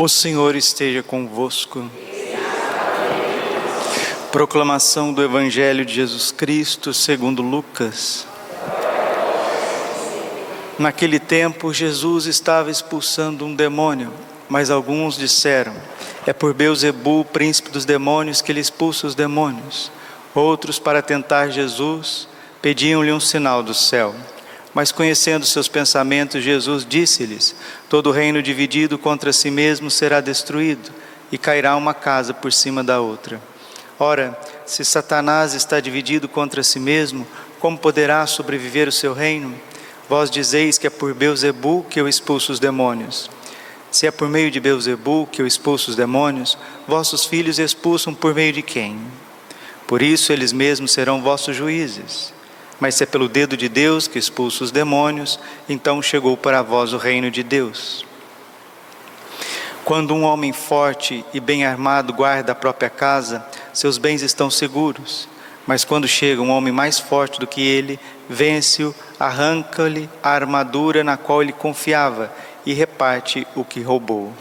O Senhor esteja convosco. Proclamação do Evangelho de Jesus Cristo segundo Lucas. Naquele tempo, Jesus estava expulsando um demônio, mas alguns disseram: É por Beuzebu, príncipe dos demônios, que ele expulsa os demônios. Outros, para tentar Jesus, pediam-lhe um sinal do céu. Mas conhecendo seus pensamentos, Jesus disse-lhes: Todo reino dividido contra si mesmo será destruído, e cairá uma casa por cima da outra. Ora, se Satanás está dividido contra si mesmo, como poderá sobreviver o seu reino? Vós dizeis que é por Beuzebu que eu expulso os demônios. Se é por meio de Beuzebu que eu expulso os demônios, vossos filhos expulsam por meio de quem? Por isso eles mesmos serão vossos juízes. Mas se é pelo dedo de Deus que expulsa os demônios, então chegou para vós o reino de Deus. Quando um homem forte e bem armado guarda a própria casa, seus bens estão seguros. Mas quando chega um homem mais forte do que ele, vence-o, arranca-lhe a armadura na qual ele confiava e reparte o que roubou.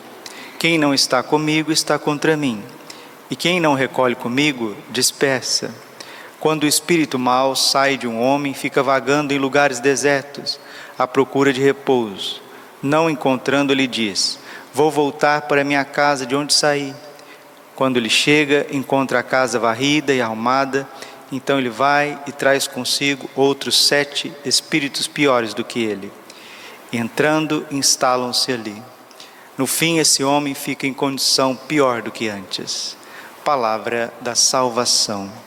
Quem não está comigo está contra mim, e quem não recolhe comigo, dispersa. Quando o espírito mau sai de um homem, fica vagando em lugares desertos, à procura de repouso. Não encontrando, lhe diz: Vou voltar para minha casa de onde saí. Quando ele chega, encontra a casa varrida e arrumada, então ele vai e traz consigo outros sete espíritos piores do que ele. Entrando, instalam-se ali. No fim, esse homem fica em condição pior do que antes. Palavra da salvação.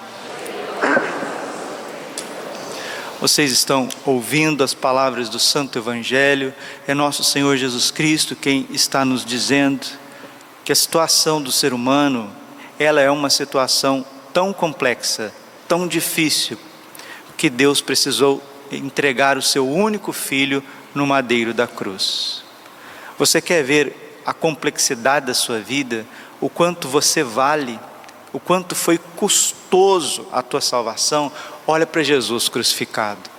Vocês estão ouvindo as palavras do Santo Evangelho, é nosso Senhor Jesus Cristo quem está nos dizendo que a situação do ser humano, ela é uma situação tão complexa, tão difícil, que Deus precisou entregar o seu único filho no madeiro da cruz. Você quer ver a complexidade da sua vida, o quanto você vale, o quanto foi custoso a tua salvação, olha para Jesus crucificado.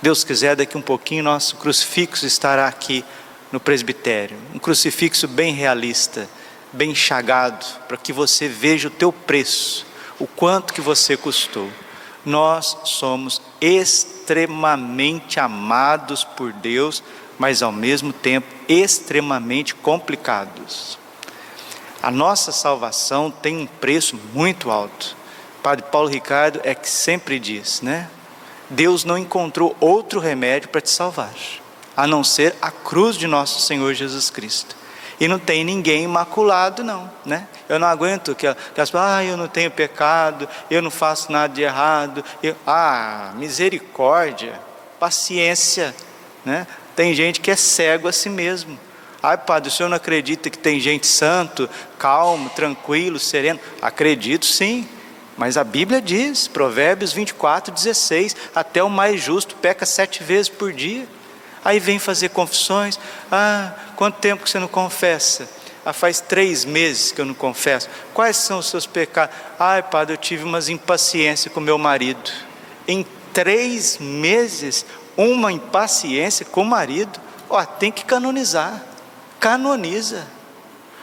Deus quiser, daqui um pouquinho, nosso crucifixo estará aqui no presbitério. Um crucifixo bem realista, bem chagado, para que você veja o teu preço, o quanto que você custou. Nós somos extremamente amados por Deus, mas ao mesmo tempo extremamente complicados. A nossa salvação tem um preço muito alto. Padre Paulo Ricardo é que sempre diz, né? Deus não encontrou outro remédio para te salvar, a não ser a cruz de nosso Senhor Jesus Cristo. E não tem ninguém imaculado, não, né? Eu não aguento que, que as pessoas, ah, eu não tenho pecado, eu não faço nada de errado. Eu, ah, misericórdia, paciência, né? Tem gente que é cego a si mesmo. Ai, padre, o senhor não acredita que tem gente santo, calmo, tranquilo, sereno? Acredito sim. Mas a Bíblia diz, Provérbios 24, 16: até o mais justo peca sete vezes por dia. Aí vem fazer confissões. Ah, quanto tempo que você não confessa? Ah, faz três meses que eu não confesso. Quais são os seus pecados? Ai, padre, eu tive umas impaciências com meu marido. Em três meses, uma impaciência com o marido. Ó, tem que canonizar. Canoniza.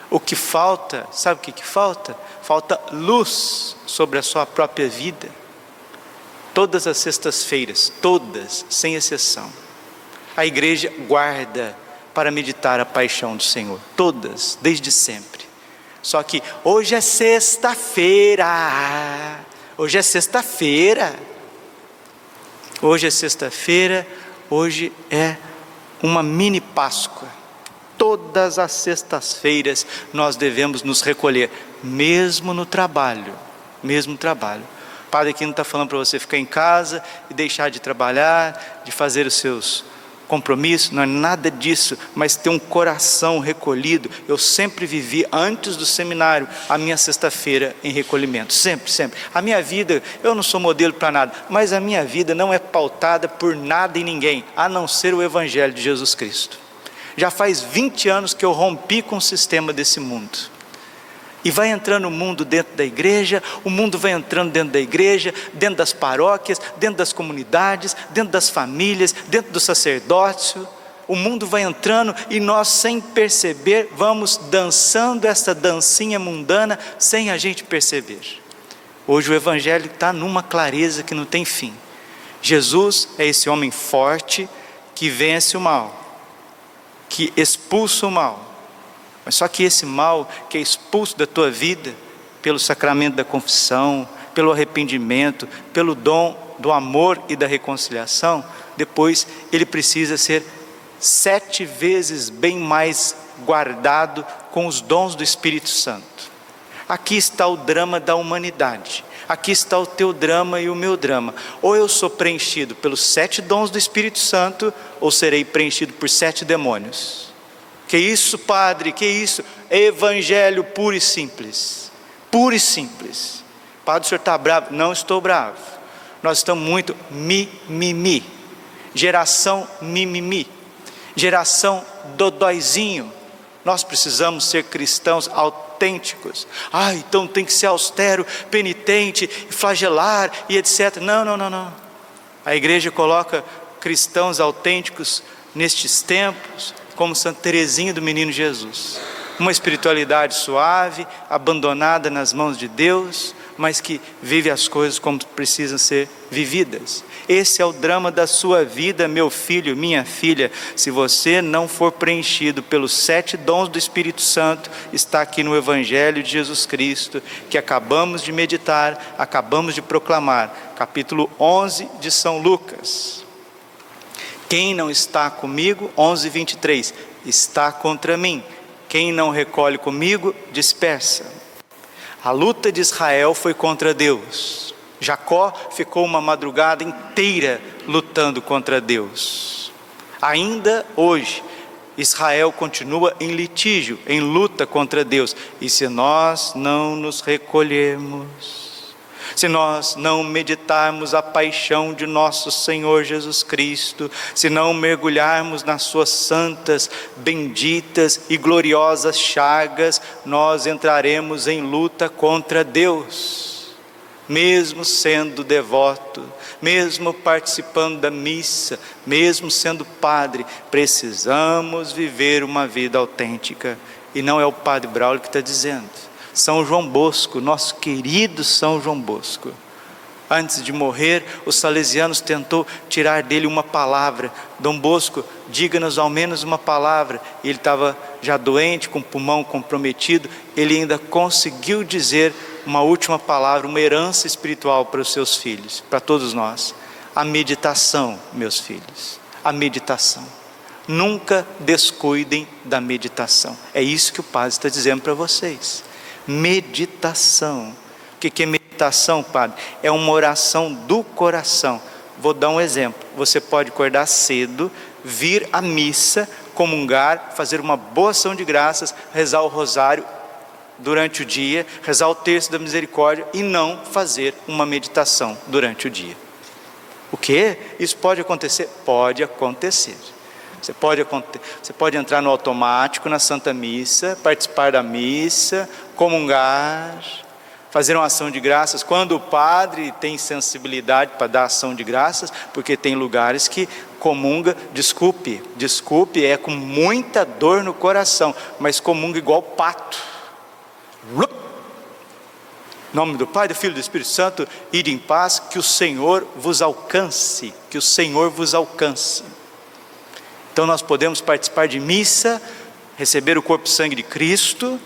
O que falta, sabe o que, que falta? Falta luz sobre a sua própria vida. Todas as sextas-feiras, todas, sem exceção, a igreja guarda para meditar a paixão do Senhor, todas, desde sempre. Só que hoje é sexta-feira, hoje é sexta-feira, hoje é sexta-feira, hoje é uma mini Páscoa todas as sextas-feiras nós devemos nos recolher, mesmo no trabalho, mesmo no trabalho. O Padre aqui não está falando para você ficar em casa e deixar de trabalhar, de fazer os seus compromisso, não é nada disso, mas ter um coração recolhido. Eu sempre vivi, antes do seminário, a minha sexta-feira em recolhimento, sempre, sempre. A minha vida, eu não sou modelo para nada, mas a minha vida não é pautada por nada e ninguém, a não ser o Evangelho de Jesus Cristo. Já faz 20 anos que eu rompi com o sistema desse mundo. E vai entrando o mundo dentro da igreja, o mundo vai entrando dentro da igreja, dentro das paróquias, dentro das comunidades, dentro das famílias, dentro do sacerdócio. O mundo vai entrando e nós, sem perceber, vamos dançando essa dancinha mundana sem a gente perceber. Hoje o Evangelho está numa clareza que não tem fim. Jesus é esse homem forte que vence o mal, que expulsa o mal mas só que esse mal que é expulso da tua vida pelo sacramento da confissão, pelo arrependimento, pelo dom do amor e da reconciliação, depois ele precisa ser sete vezes bem mais guardado com os dons do Espírito Santo. Aqui está o drama da humanidade. Aqui está o teu drama e o meu drama. Ou eu sou preenchido pelos sete dons do Espírito Santo, ou serei preenchido por sete demônios. Que isso, Padre? Que isso? Evangelho puro e simples. Puro e simples. Padre, o senhor está bravo? Não estou bravo. Nós estamos muito mimimi. Geração mimimi. Geração dodóizinho. Nós precisamos ser cristãos autênticos. Ah, então tem que ser austero, penitente, flagelar e etc. Não, não, não, não. A igreja coloca cristãos autênticos nestes tempos, como Santa Teresinha do Menino Jesus. Uma espiritualidade suave, abandonada nas mãos de Deus, mas que vive as coisas como precisam ser vividas. Esse é o drama da sua vida, meu filho, minha filha. Se você não for preenchido pelos sete dons do Espírito Santo, está aqui no Evangelho de Jesus Cristo, que acabamos de meditar, acabamos de proclamar, capítulo 11 de São Lucas. Quem não está comigo, 11, 23, está contra mim. Quem não recolhe comigo, dispersa. A luta de Israel foi contra Deus. Jacó ficou uma madrugada inteira lutando contra Deus. Ainda hoje, Israel continua em litígio, em luta contra Deus. E se nós não nos recolhermos, se nós não meditarmos a paixão de nosso Senhor Jesus Cristo, se não mergulharmos nas Suas santas, benditas e gloriosas chagas, nós entraremos em luta contra Deus, mesmo sendo devoto, mesmo participando da missa, mesmo sendo padre, precisamos viver uma vida autêntica. E não é o padre Braulio que está dizendo são João Bosco, nosso querido São João Bosco. Antes de morrer, os salesianos tentou tirar dele uma palavra. Dom Bosco, diga-nos ao menos uma palavra. Ele estava já doente, com o pulmão comprometido. Ele ainda conseguiu dizer uma última palavra, uma herança espiritual para os seus filhos, para todos nós. A meditação, meus filhos. A meditação. Nunca descuidem da meditação. É isso que o Padre está dizendo para vocês meditação. O que é meditação, Padre? É uma oração do coração. Vou dar um exemplo. Você pode acordar cedo, vir à missa, comungar, fazer uma boa ação de graças, rezar o rosário durante o dia, rezar o terço da misericórdia e não fazer uma meditação durante o dia. O que? Isso pode acontecer? Pode acontecer. Você pode, você pode entrar no automático na Santa Missa, participar da missa, comungar, fazer uma ação de graças. Quando o padre tem sensibilidade para dar ação de graças, porque tem lugares que comunga, desculpe, desculpe, é com muita dor no coração, mas comunga igual pato. Em nome do Pai, do Filho e do Espírito Santo, ide em paz, que o Senhor vos alcance, que o Senhor vos alcance. Então nós podemos participar de missa, receber o corpo e sangue de Cristo,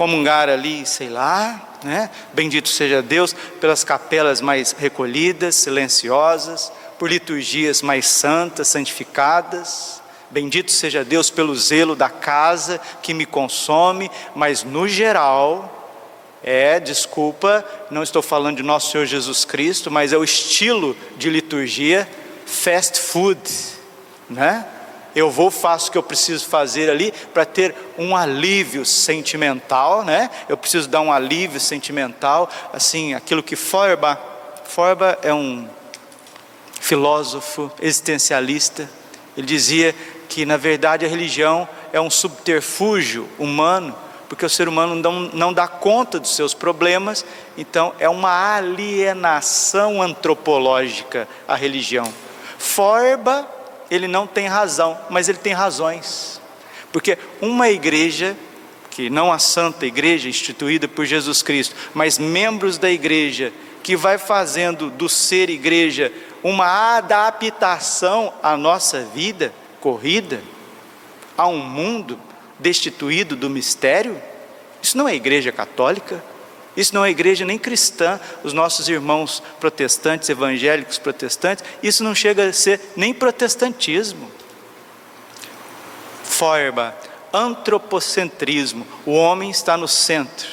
comungar ali, sei lá, né? Bendito seja Deus pelas capelas mais recolhidas, silenciosas, por liturgias mais santas, santificadas. Bendito seja Deus pelo zelo da casa que me consome, mas no geral, é, desculpa, não estou falando de nosso Senhor Jesus Cristo, mas é o estilo de liturgia fast food né? Eu vou, faço o que eu preciso fazer ali para ter um alívio sentimental, né? Eu preciso dar um alívio sentimental, assim, aquilo que Feuerbach, Feuerbach é um filósofo existencialista, ele dizia que na verdade a religião é um subterfúgio humano, porque o ser humano não, não dá conta dos seus problemas, então é uma alienação antropológica a religião. Forba, ele não tem razão, mas ele tem razões, porque uma igreja, que não a santa igreja instituída por Jesus Cristo, mas membros da igreja, que vai fazendo do ser igreja uma adaptação à nossa vida corrida, a um mundo destituído do mistério? Isso não é igreja católica, isso não é igreja nem cristã, os nossos irmãos protestantes, evangélicos protestantes, isso não chega a ser nem protestantismo. Feuerbach, antropocentrismo, o homem está no centro.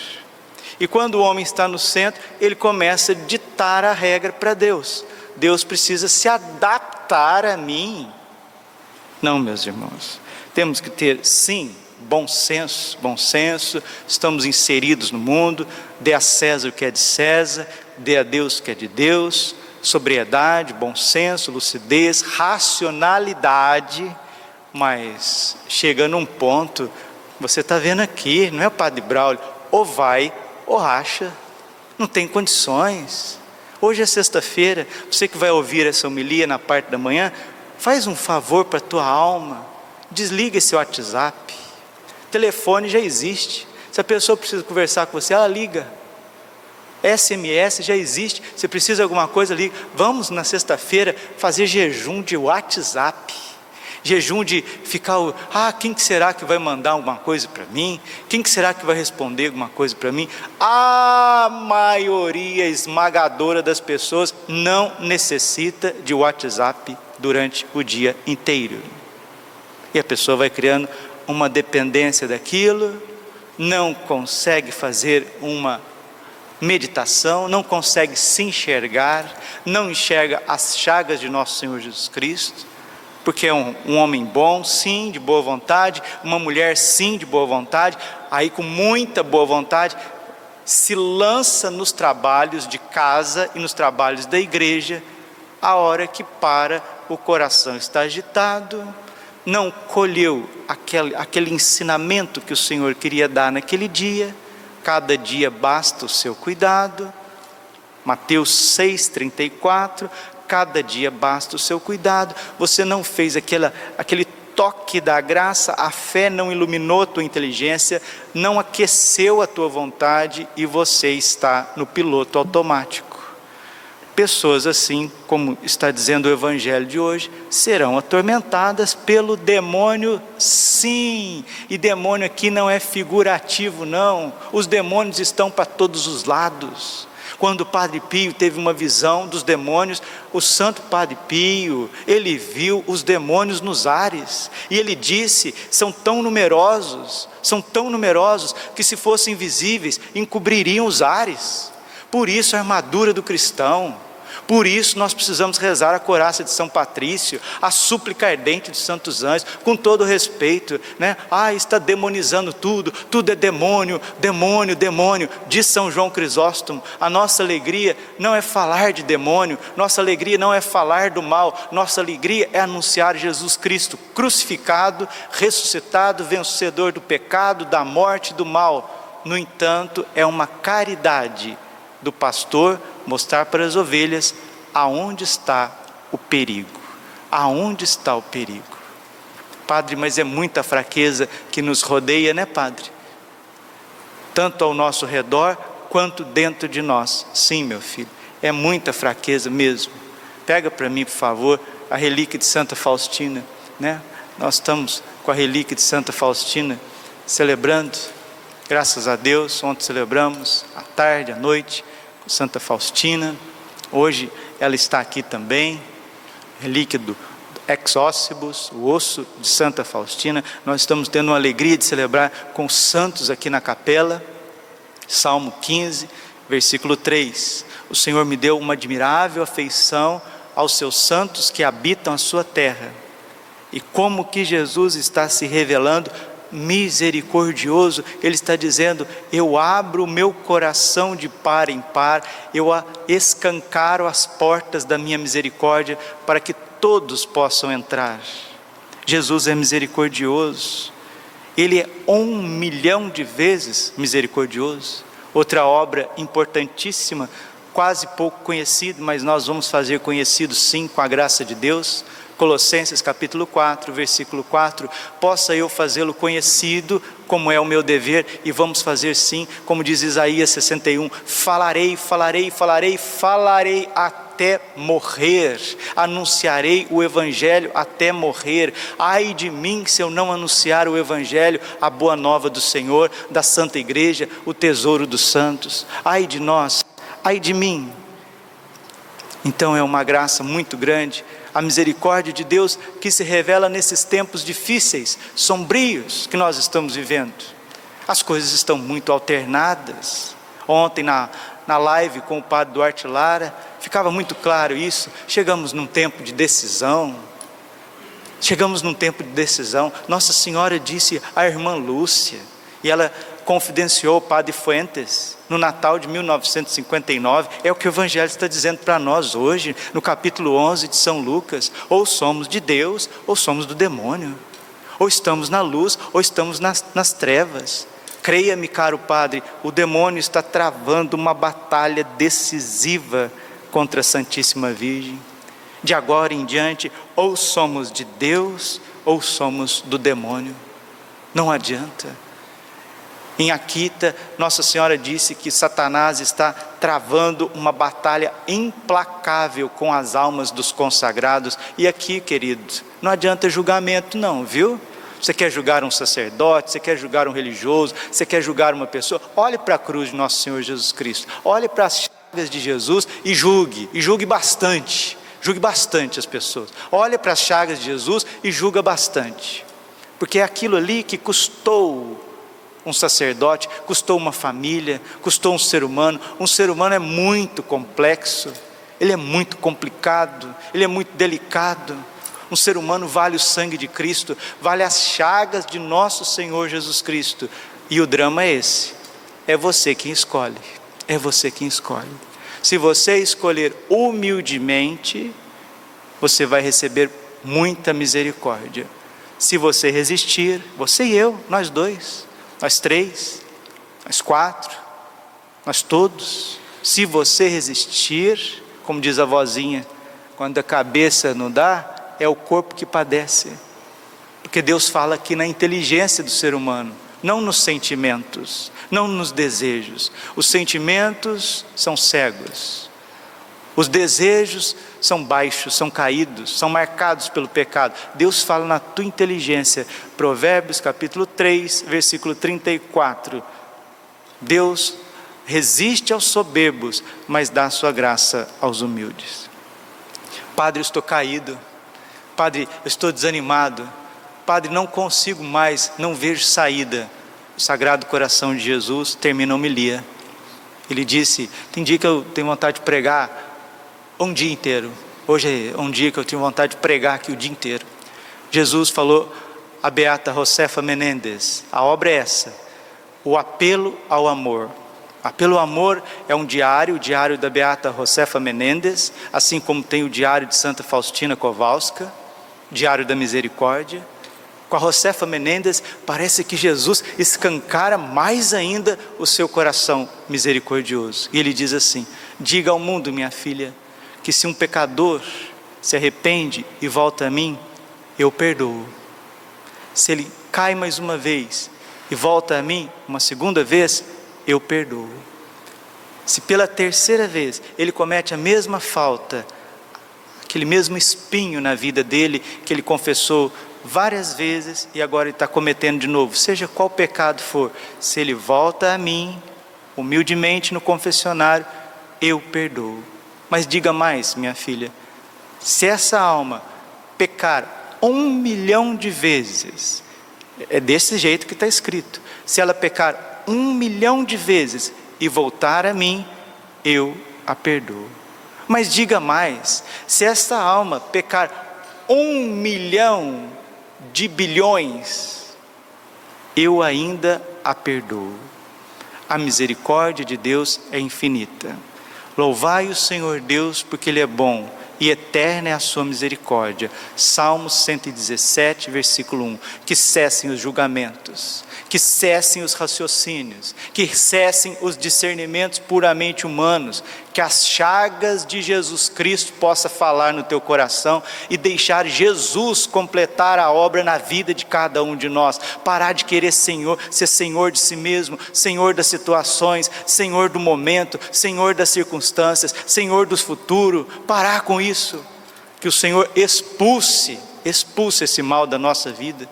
E quando o homem está no centro, ele começa a ditar a regra para Deus. Deus precisa se adaptar a mim. Não, meus irmãos. Temos que ter, sim, bom senso, bom senso, estamos inseridos no mundo, dê a César o que é de César, dê a Deus o que é de Deus, sobriedade, bom senso, lucidez, racionalidade, mas chega num ponto, você está vendo aqui, não é o Padre Braulio, ou vai ou racha, não tem condições. Hoje é sexta-feira, você que vai ouvir essa homilia na parte da manhã, faz um favor para a tua alma, desliga esse WhatsApp. Telefone já existe. Se a pessoa precisa conversar com você, ela liga. SMS já existe. Se precisa de alguma coisa, liga. Vamos na sexta-feira fazer jejum de WhatsApp jejum de ficar, ah, quem que será que vai mandar alguma coisa para mim? Quem que será que vai responder alguma coisa para mim? A maioria esmagadora das pessoas não necessita de WhatsApp durante o dia inteiro. E a pessoa vai criando uma dependência daquilo, não consegue fazer uma meditação, não consegue se enxergar, não enxerga as chagas de nosso Senhor Jesus Cristo porque é um, um, homem bom, sim, de boa vontade, uma mulher, sim, de boa vontade, aí com muita boa vontade, se lança nos trabalhos de casa e nos trabalhos da igreja, a hora que para, o coração está agitado, não colheu aquele, aquele ensinamento que o Senhor queria dar naquele dia, cada dia basta o seu cuidado. Mateus 6,34, cada dia basta o seu cuidado. Você não fez aquela, aquele toque da graça, a fé não iluminou tua inteligência, não aqueceu a tua vontade e você está no piloto automático. Pessoas assim, como está dizendo o Evangelho de hoje, serão atormentadas pelo demônio, sim. E demônio aqui não é figurativo, não. Os demônios estão para todos os lados. Quando o Padre Pio teve uma visão dos demônios, o Santo Padre Pio, ele viu os demônios nos ares, e ele disse: são tão numerosos, são tão numerosos, que se fossem visíveis, encobririam os ares. Por isso a armadura do cristão, por isso nós precisamos rezar a coraça de São Patrício, a súplica ardente dos santos anjos, com todo respeito, né? Ah, está demonizando tudo, tudo é demônio, demônio, demônio, diz São João Crisóstomo. A nossa alegria não é falar de demônio, nossa alegria não é falar do mal, nossa alegria é anunciar Jesus Cristo crucificado, ressuscitado, vencedor do pecado, da morte, do mal. No entanto, é uma caridade do pastor mostrar para as ovelhas aonde está o perigo. Aonde está o perigo? Padre, mas é muita fraqueza que nos rodeia, né, Padre? Tanto ao nosso redor quanto dentro de nós. Sim, meu filho, é muita fraqueza mesmo. Pega para mim, por favor, a relíquia de Santa Faustina, né? Nós estamos com a relíquia de Santa Faustina celebrando, graças a Deus, ontem celebramos, à tarde, à noite, Santa Faustina. Hoje ela está aqui também, relíquia do ex-óssibus, o osso de Santa Faustina. Nós estamos tendo uma alegria de celebrar com os santos aqui na capela. Salmo 15, versículo 3. O Senhor me deu uma admirável afeição aos seus santos que habitam a sua terra. E como que Jesus está se revelando misericordioso, Ele está dizendo: Eu abro o meu coração de par em par, eu escancaro as portas da minha misericórdia para que todos possam entrar. Jesus é misericordioso, Ele é um milhão de vezes misericordioso. Outra obra importantíssima, quase pouco conhecida, mas nós vamos fazer conhecido sim com a graça de Deus Colossenses capítulo 4, versículo 4, possa eu fazê-lo conhecido, como é o meu dever, e vamos fazer sim, como diz Isaías 61, falarei, falarei, falarei, falarei até morrer, anunciarei o Evangelho até morrer. Ai de mim se eu não anunciar o Evangelho, a boa nova do Senhor, da Santa Igreja, o tesouro dos santos. Ai de nós, ai de mim. Então é uma graça muito grande a misericórdia de Deus que se revela nesses tempos difíceis, sombrios que nós estamos vivendo. As coisas estão muito alternadas. Ontem, na, na live com o padre Duarte Lara, ficava muito claro isso. Chegamos num tempo de decisão. Chegamos num tempo de decisão. Nossa Senhora disse à irmã Lúcia, e ela confidenciou o padre Fuentes no Natal de 1959, é o que o Evangelho está dizendo para nós hoje, no capítulo 11 de São Lucas: ou somos de Deus, ou somos do demônio, ou estamos na luz, ou estamos nas, nas trevas. Creia-me, caro Padre, o demônio está travando uma batalha decisiva contra a Santíssima Virgem. De agora em diante, ou somos de Deus, ou somos do demônio. Não adianta. Em Aquita, Nossa Senhora disse que Satanás está travando uma batalha implacável com as almas dos consagrados. E aqui, querido, não adianta julgamento, não, viu? Você quer julgar um sacerdote, você quer julgar um religioso, você quer julgar uma pessoa, olhe para a cruz de Nosso Senhor Jesus Cristo, olhe para as chagas de Jesus e julgue, e julgue bastante, julgue bastante as pessoas. Olhe para as chagas de Jesus e julga bastante, porque é aquilo ali que custou um sacerdote, custou uma família, custou um ser humano. Um ser humano é muito complexo, ele é muito complicado, ele é muito delicado. Um ser humano vale o sangue de Cristo, vale as chagas de nosso Senhor Jesus Cristo. E o drama é esse: é você quem escolhe, é você quem escolhe. Se você escolher humildemente, você vai receber muita misericórdia. Se você resistir, você e eu, nós dois, nós três, nós quatro, nós todos. Se você resistir, como diz a vozinha, quando a cabeça não dá, é o corpo que padece. Porque Deus fala aqui na inteligência do ser humano, não nos sentimentos, não nos desejos. Os sentimentos são cegos. Os desejos são baixos, são caídos, são marcados pelo pecado. Deus fala na tua inteligência. Provérbios capítulo 3, versículo 34. Deus resiste aos soberbos, mas dá sua graça aos humildes. Padre, eu estou caído. Padre, eu estou desanimado. Padre, não consigo mais, não vejo saída. O Sagrado Coração de Jesus termina a homilia. Ele disse: Tem dia que eu tenho vontade de pregar um dia inteiro. Hoje é um dia que eu tenho vontade de pregar aqui o dia inteiro. Jesus falou a Beata Josefa Menendez: a obra é essa, o apelo ao amor. Apelo ao amor é um diário, o diário da Beata Josefa Menendez, assim como tem o diário de Santa Faustina Kowalska, diário da misericórdia. Com a Josefa Menendez, parece que Jesus escancara mais ainda o seu coração misericordioso. E ele diz assim: Diga ao mundo, minha filha, que se um pecador se arrepende e volta a mim, eu perdoo. Se ele cai mais uma vez e volta a mim uma segunda vez, eu perdoo. Se pela terceira vez ele comete a mesma falta, aquele mesmo espinho na vida dele que ele confessou várias vezes e agora ele está cometendo de novo, seja qual pecado for, se ele volta a mim, humildemente no confessionário, eu perdoo. Mas diga mais, minha filha: se essa alma pecar um milhão de vezes, é desse jeito que está escrito. Se ela pecar um milhão de vezes e voltar a mim, eu a perdoo. Mas diga mais: se esta alma pecar um milhão de bilhões, eu ainda a perdoo. A misericórdia de Deus é infinita. Louvai o Senhor Deus, porque Ele é bom e eterna é a sua misericórdia. Salmos 117, versículo 1. Que cessem os julgamentos, que cessem os raciocínios, que cessem os discernimentos puramente humanos, que as chagas de Jesus Cristo possa falar no teu coração e deixar Jesus completar a obra na vida de cada um de nós. Parar de querer Senhor, ser Senhor de si mesmo, Senhor das situações, Senhor do momento, Senhor das circunstâncias, Senhor do futuro. Parar com isso. Que o Senhor expulse, expulse esse mal da nossa vida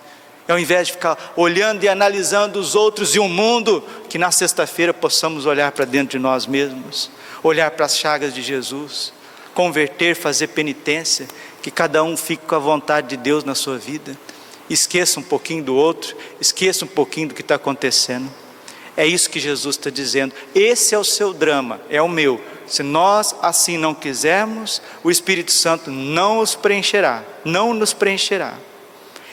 ao invés de ficar olhando e analisando os outros e o mundo, que na sexta-feira possamos olhar para dentro de nós mesmos, olhar para as chagas de Jesus, converter, fazer penitência, que cada um fique com a vontade de Deus na sua vida. Esqueça um pouquinho do outro, esqueça um pouquinho do que está acontecendo. É isso que Jesus está dizendo. Esse é o seu drama, é o meu. Se nós assim não quisermos, o Espírito Santo não os preencherá, não nos preencherá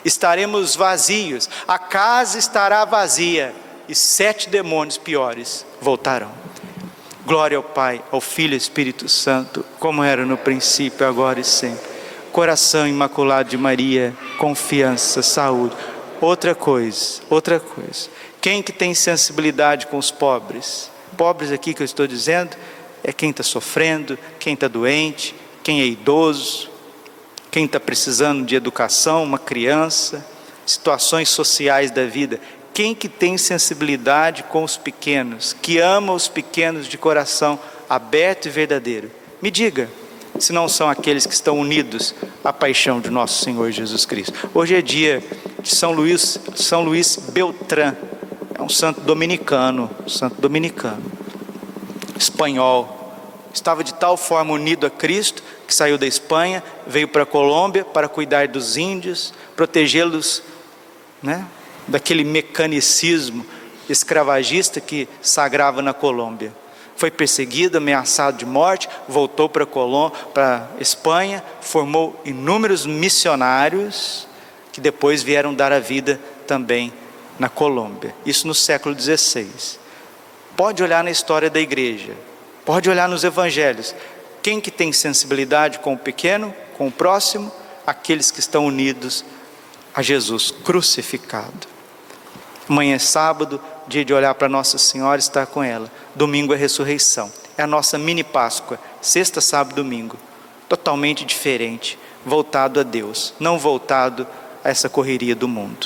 estaremos vazios, a casa estará vazia e sete demônios piores voltarão. Glória ao Pai, ao Filho e Espírito Santo, como era no princípio, agora e sempre. Coração imaculado de Maria, confiança, saúde. Outra coisa, outra coisa. Quem que tem sensibilidade com os pobres? Pobres aqui que eu estou dizendo é quem está sofrendo, quem está doente, quem é idoso, quem está precisando de educação, uma criança, situações sociais da vida. Quem que tem sensibilidade com os pequenos, que ama os pequenos de coração aberto e verdadeiro? Me diga, se não são aqueles que estão unidos à paixão de nosso Senhor Jesus Cristo. Hoje é dia de São Luís, São Luís Beltrán, é um santo dominicano, santo dominicano, espanhol, estava de tal forma unido a Cristo que saiu da Espanha, veio para a Colômbia para cuidar dos índios, protegê-los né, daquele mecanicismo escravagista que sagrava na Colômbia. Foi perseguido, ameaçado de morte, voltou para a Espanha, formou inúmeros missionários que depois vieram dar a vida também na Colômbia. Isso no século XVI. Pode olhar na história da igreja. Pode olhar nos evangelhos. Quem que tem sensibilidade com o pequeno, com o próximo? Aqueles que estão unidos a Jesus crucificado. Amanhã é sábado, dia de olhar para Nossa Senhora e estar com ela. Domingo é ressurreição. É a nossa mini Páscoa, sexta, sábado, domingo. Totalmente diferente, voltado a Deus, não voltado a essa correria do mundo.